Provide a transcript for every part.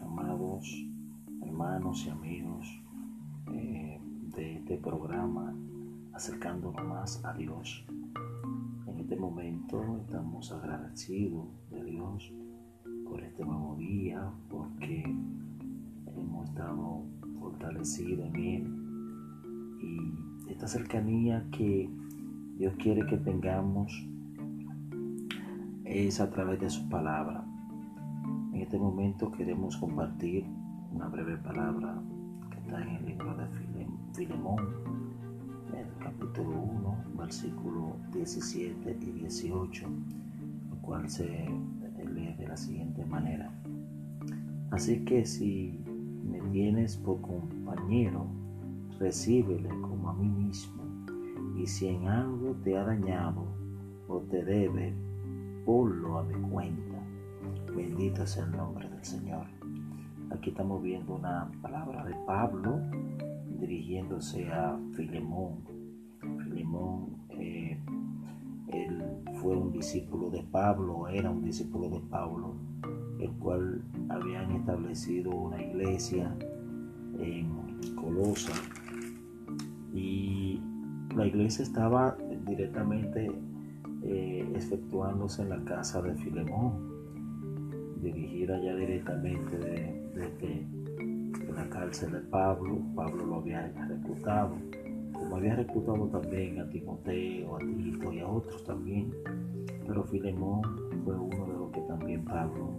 amados hermanos y amigos eh, de este programa, acercándonos más a Dios. En este momento estamos agradecidos de Dios por este nuevo día, porque hemos estado fortalecidos en Él y esta cercanía que Dios quiere que tengamos es a través de su palabra. En este momento queremos compartir una breve palabra que está en el libro de Filemón, el capítulo 1, versículo 17 y 18, el cual se lee de la siguiente manera. Así que si me tienes por compañero, recíbele como a mí mismo, y si en algo te ha dañado o te debe, ponlo a mi cuenta Bendito sea el nombre del Señor. Aquí estamos viendo una palabra de Pablo dirigiéndose a Filemón. Filemón, eh, él fue un discípulo de Pablo, era un discípulo de Pablo, el cual habían establecido una iglesia en Colosa y la iglesia estaba directamente eh, efectuándose en la casa de Filemón dirigida ya directamente desde de, la cárcel de Pablo. Pablo lo había reclutado, como había reclutado también a Timoteo, a Tito y a otros también. Pero Filemón fue uno de los que también Pablo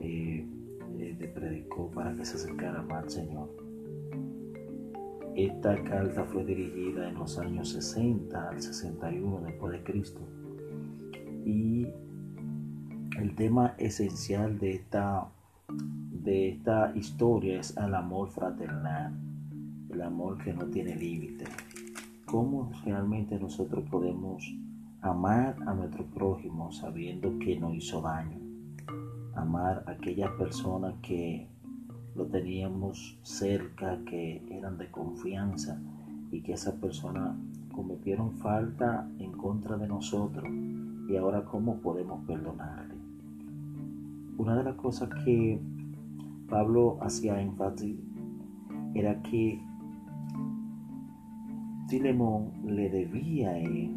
eh, eh, le predicó para que se acercara más al Señor. Esta carta fue dirigida en los años 60 al 61 después de Cristo y el tema esencial de esta, de esta historia es el amor fraternal, el amor que no tiene límite. ¿Cómo realmente nosotros podemos amar a nuestro prójimo sabiendo que no hizo daño? Amar a aquella persona que lo teníamos cerca, que eran de confianza y que esa persona cometieron falta en contra de nosotros y ahora cómo podemos perdonarle una de las cosas que Pablo hacía énfasis era que Filemón le debía a él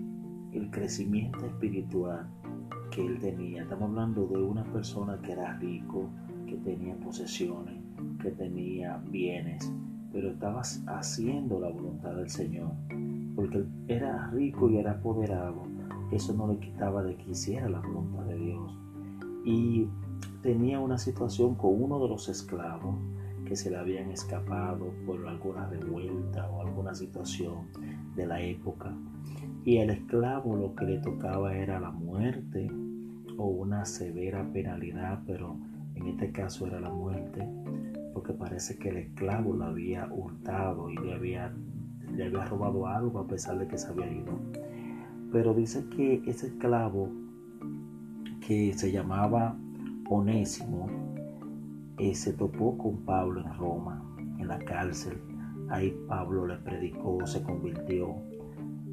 el crecimiento espiritual que él tenía. Estamos hablando de una persona que era rico, que tenía posesiones, que tenía bienes, pero estaba haciendo la voluntad del Señor. Porque era rico y era apoderado. Eso no le quitaba de que hiciera la voluntad de Dios. Y tenía una situación con uno de los esclavos que se le habían escapado por alguna revuelta o alguna situación de la época. Y el esclavo lo que le tocaba era la muerte o una severa penalidad, pero en este caso era la muerte, porque parece que el esclavo lo había hurtado y le había, le había robado algo a pesar de que se había ido. Pero dice que ese esclavo que se llamaba Onésimo eh, se topó con Pablo en Roma, en la cárcel. Ahí Pablo le predicó, se convirtió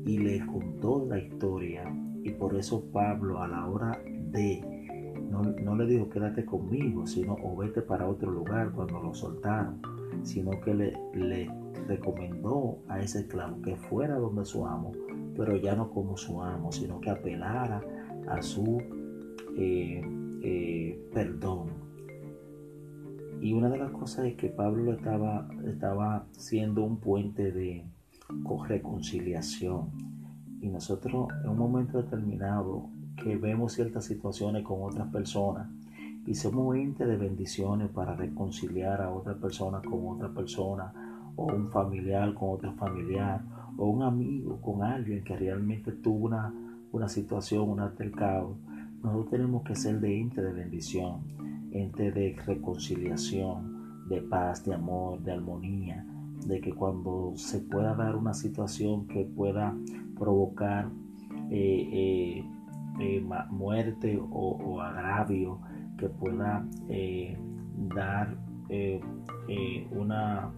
y le contó la historia. Y por eso Pablo a la hora de, no, le dijo quédate conmigo, sino o vete para otro lugar cuando lo soltaron, sino que le, le recomendó a ese esclavo que fuera donde su amo, pero ya no como su amo, sino que apelara a su... Eh, eh, perdón. Y una de las cosas es que Pablo estaba, estaba siendo un puente de reconciliación. Y nosotros en un momento determinado que vemos ciertas situaciones con otras personas y somos entes de bendiciones para reconciliar a otra persona con otra persona o un familiar con otro familiar o un amigo con alguien que realmente tuvo una, una situación, un altercado nosotros tenemos que ser de ente de bendición, ente de reconciliación, de paz, de amor, de armonía, de que cuando se pueda dar una situación que pueda provocar eh, eh, eh, muerte o, agravio, que pueda dar una,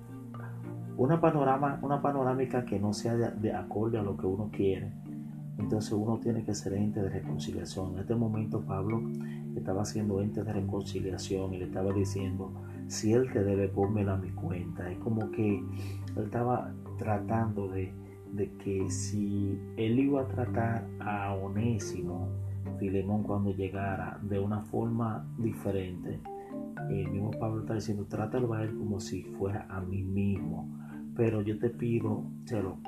una, panorama, una panorámica que no sea de, de acorde a lo que uno quiere, Entonces uno tiene que ser ente de reconciliación. En este momento Pablo estaba haciendo ente de reconciliación y le estaba diciendo, si él te debe, pónmela a mi cuenta. Es como que él estaba tratando de, de que si él iba a tratar a Onésimo, Filemón cuando llegara de una forma diferente, el mismo Pablo está diciendo, trátalo a él como si fuera a mí mismo. Pero yo te pido,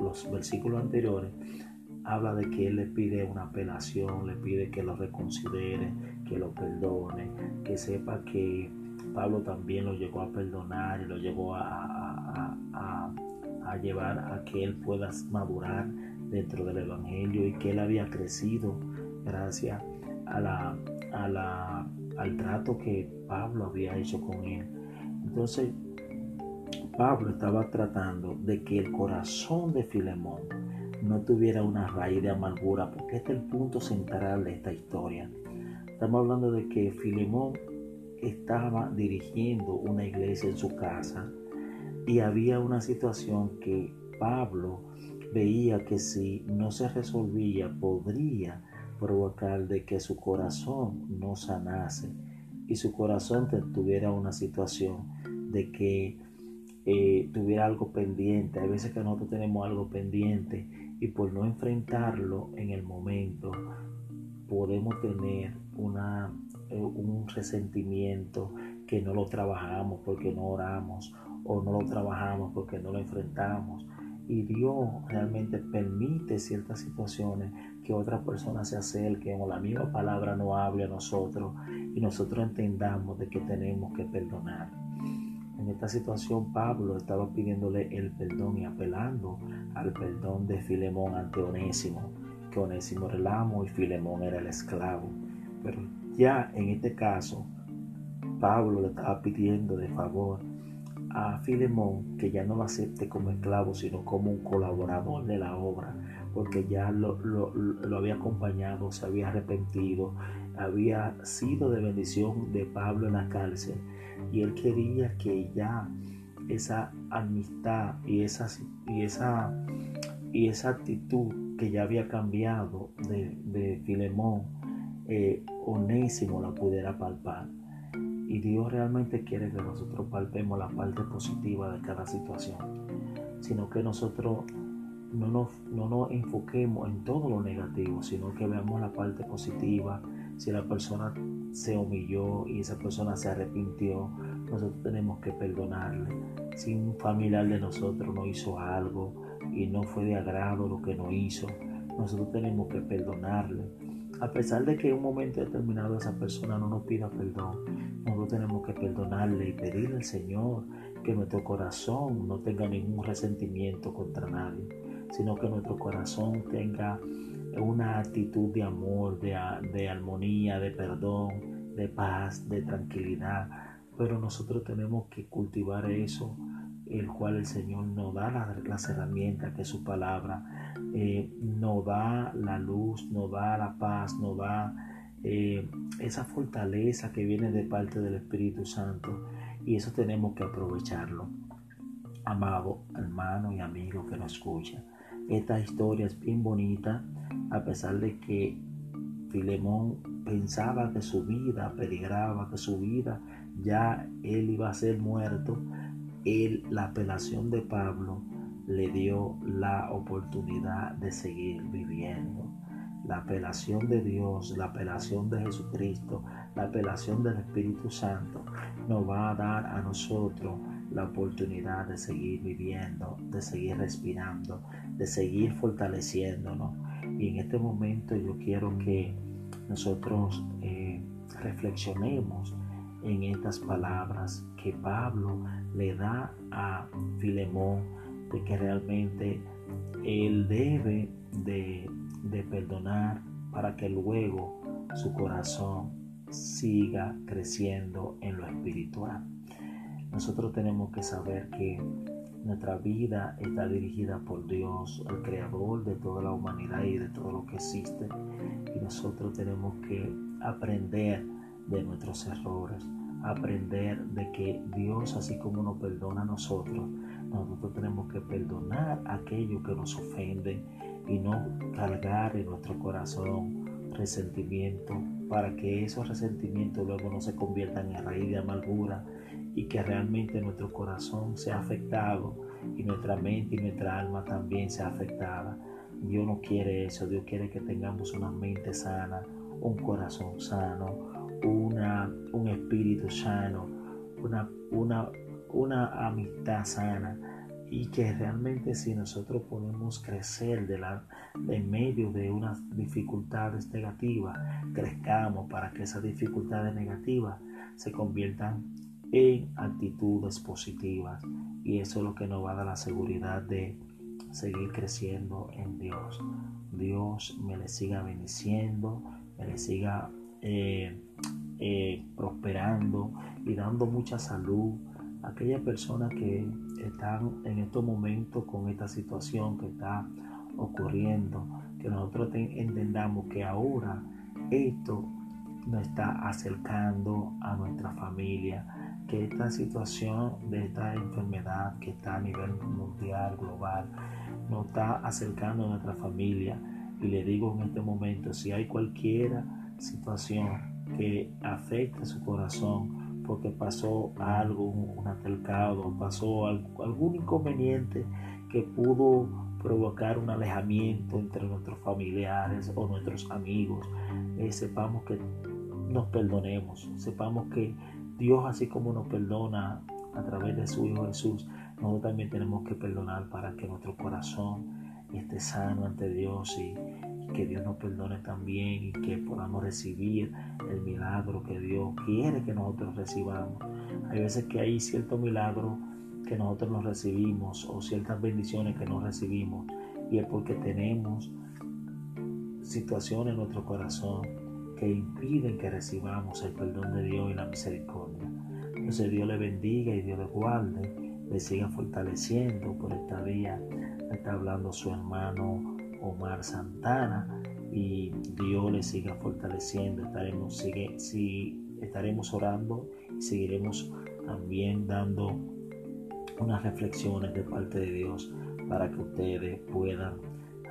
los, versículos anteriores habla de que él le pide una apelación, le pide que lo reconsidere, que lo perdone, que sepa que Pablo también lo llegó a perdonar y lo llegó a, a llevar a que él pueda madurar dentro del Evangelio y que él había crecido gracias a la, a la, al trato que Pablo había hecho con él. Entonces, Pablo estaba tratando de que el corazón de Filemón no tuviera una raíz de amargura, porque este es el punto central de esta historia. Estamos hablando de que Filemón estaba dirigiendo una iglesia en su casa y había una situación que Pablo veía que si no se resolvía podría provocar de que su corazón no sanase y su corazón tuviera una situación de que eh, tuviera algo pendiente. Hay veces que nosotros tenemos algo pendiente y por no enfrentarlo en el momento podemos tener una, eh, un resentimiento que no lo trabajamos porque no oramos o no lo trabajamos porque no lo enfrentamos. Y Dios realmente permite ciertas situaciones que otras personas se acerquen o la misma palabra no hable a nosotros y nosotros entendamos de que tenemos que perdonar. En esta situación Pablo estaba pidiéndole el perdón y apelando al perdón de Filemón ante Onésimo, que Onésimo era el amo y Filemón era el esclavo. Pero ya en este caso, Pablo le estaba pidiendo de favor a Filemón que ya no lo acepte como esclavo, sino como un colaborador de la obra, porque ya lo, había acompañado, se había arrepentido, había sido de bendición de Pablo en la cárcel y él quería que ya esa amistad y esa, y esa, y esa actitud que ya había cambiado de, de Filemón, eh, Onésimo la pudiera palpar. Y Dios realmente quiere que nosotros palpemos la parte positiva de cada situación, sino que nosotros no nos, no nos enfoquemos en todo lo negativo, sino que veamos la parte positiva. Si la persona se humilló y esa persona se arrepintió, nosotros tenemos que perdonarle. Si un familiar de nosotros no hizo algo y no fue de agrado lo que no hizo, nosotros tenemos que perdonarle. A pesar de que en un momento determinado esa persona no nos pida perdón, nosotros tenemos que perdonarle y pedirle al Señor que nuestro corazón no tenga ningún resentimiento contra nadie sino que nuestro corazón tenga una actitud de amor, de, de armonía, de perdón, de paz, de tranquilidad. Pero nosotros tenemos que cultivar eso, el cual el Señor nos da las, herramientas, que su palabra eh, nos da la luz, nos da la paz, nos da eh, esa fortaleza que viene de parte del Espíritu Santo. Y eso tenemos que aprovecharlo. Amado hermano y amigo que nos escucha. Esta historia es bien bonita, a pesar de que Filemón pensaba que su vida peligraba, que su vida ya él iba a ser muerto. Él, la apelación de Pablo le dio la oportunidad de seguir viviendo. La apelación de Dios, la apelación de Jesucristo, la apelación del Espíritu Santo nos va a dar a nosotros la oportunidad de seguir viviendo, de seguir respirando, de seguir fortaleciéndonos. Y en este momento yo quiero que nosotros eh, reflexionemos en estas palabras que Pablo le da a Filemón de que realmente él debe de, de perdonar para que luego su corazón siga creciendo en lo espiritual. Nosotros tenemos que saber que nuestra vida está dirigida por Dios, el creador de toda la humanidad y de todo lo que existe. Y nosotros tenemos que aprender de nuestros errores, aprender de que Dios, así como nos perdona a nosotros, nosotros tenemos que perdonar aquello que nos ofende y no cargar en nuestro corazón resentimiento para que esos resentimientos luego no se conviertan en raíz de amargura y que realmente nuestro corazón sea afectado y nuestra mente y nuestra alma también sea afectada. Dios no quiere eso, Dios quiere que tengamos una mente sana, un corazón sano, una, un espíritu sano, una, una, una amistad sana y que realmente si nosotros podemos crecer de la, en medio de unas dificultades negativas, crezcamos para que esas dificultades negativas se conviertan en actitudes positivas y eso es lo que nos va a dar la seguridad de seguir creciendo en Dios. Dios me le siga bendiciendo, me le siga eh, eh, prosperando y dando mucha salud a aquellas personas que están en estos momentos con esta situación que está ocurriendo, que nosotros entendamos que ahora esto nos está acercando a nuestra familia, que esta situación de esta enfermedad que está a nivel mundial, global, nos está acercando a nuestra familia. Y le digo en este momento, si hay cualquier situación que afecte su corazón, porque pasó algo, un altercado, pasó algún inconveniente que pudo provocar un alejamiento entre nuestros familiares o nuestros amigos, eh, sepamos que nos perdonemos, sepamos que Dios así como nos perdona a través de su Hijo Jesús, nosotros también tenemos que perdonar para que nuestro corazón esté sano ante Dios y, que Dios nos perdone también y que podamos recibir el milagro que Dios quiere que nosotros recibamos. Hay veces que hay cierto milagro que nosotros no recibimos o ciertas bendiciones que no recibimos y es porque tenemos situaciones en nuestro corazón que impiden que recibamos el perdón de Dios y la misericordia. Entonces Dios le bendiga y Dios le guarde, le siga fortaleciendo por esta día. Está hablando su hermano Omar Santana y Dios le siga fortaleciendo. Estaremos, sigue, si, estaremos orando y seguiremos también dando unas reflexiones de parte de Dios para que ustedes puedan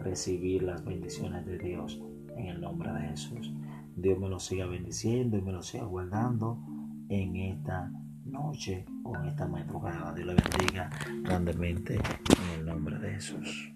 recibir las bendiciones de Dios en el nombre de Jesús. Dios me lo siga bendiciendo y me lo siga guardando en esta noche o en esta madrugada. Dios le bendiga grandemente en el nombre de Jesús.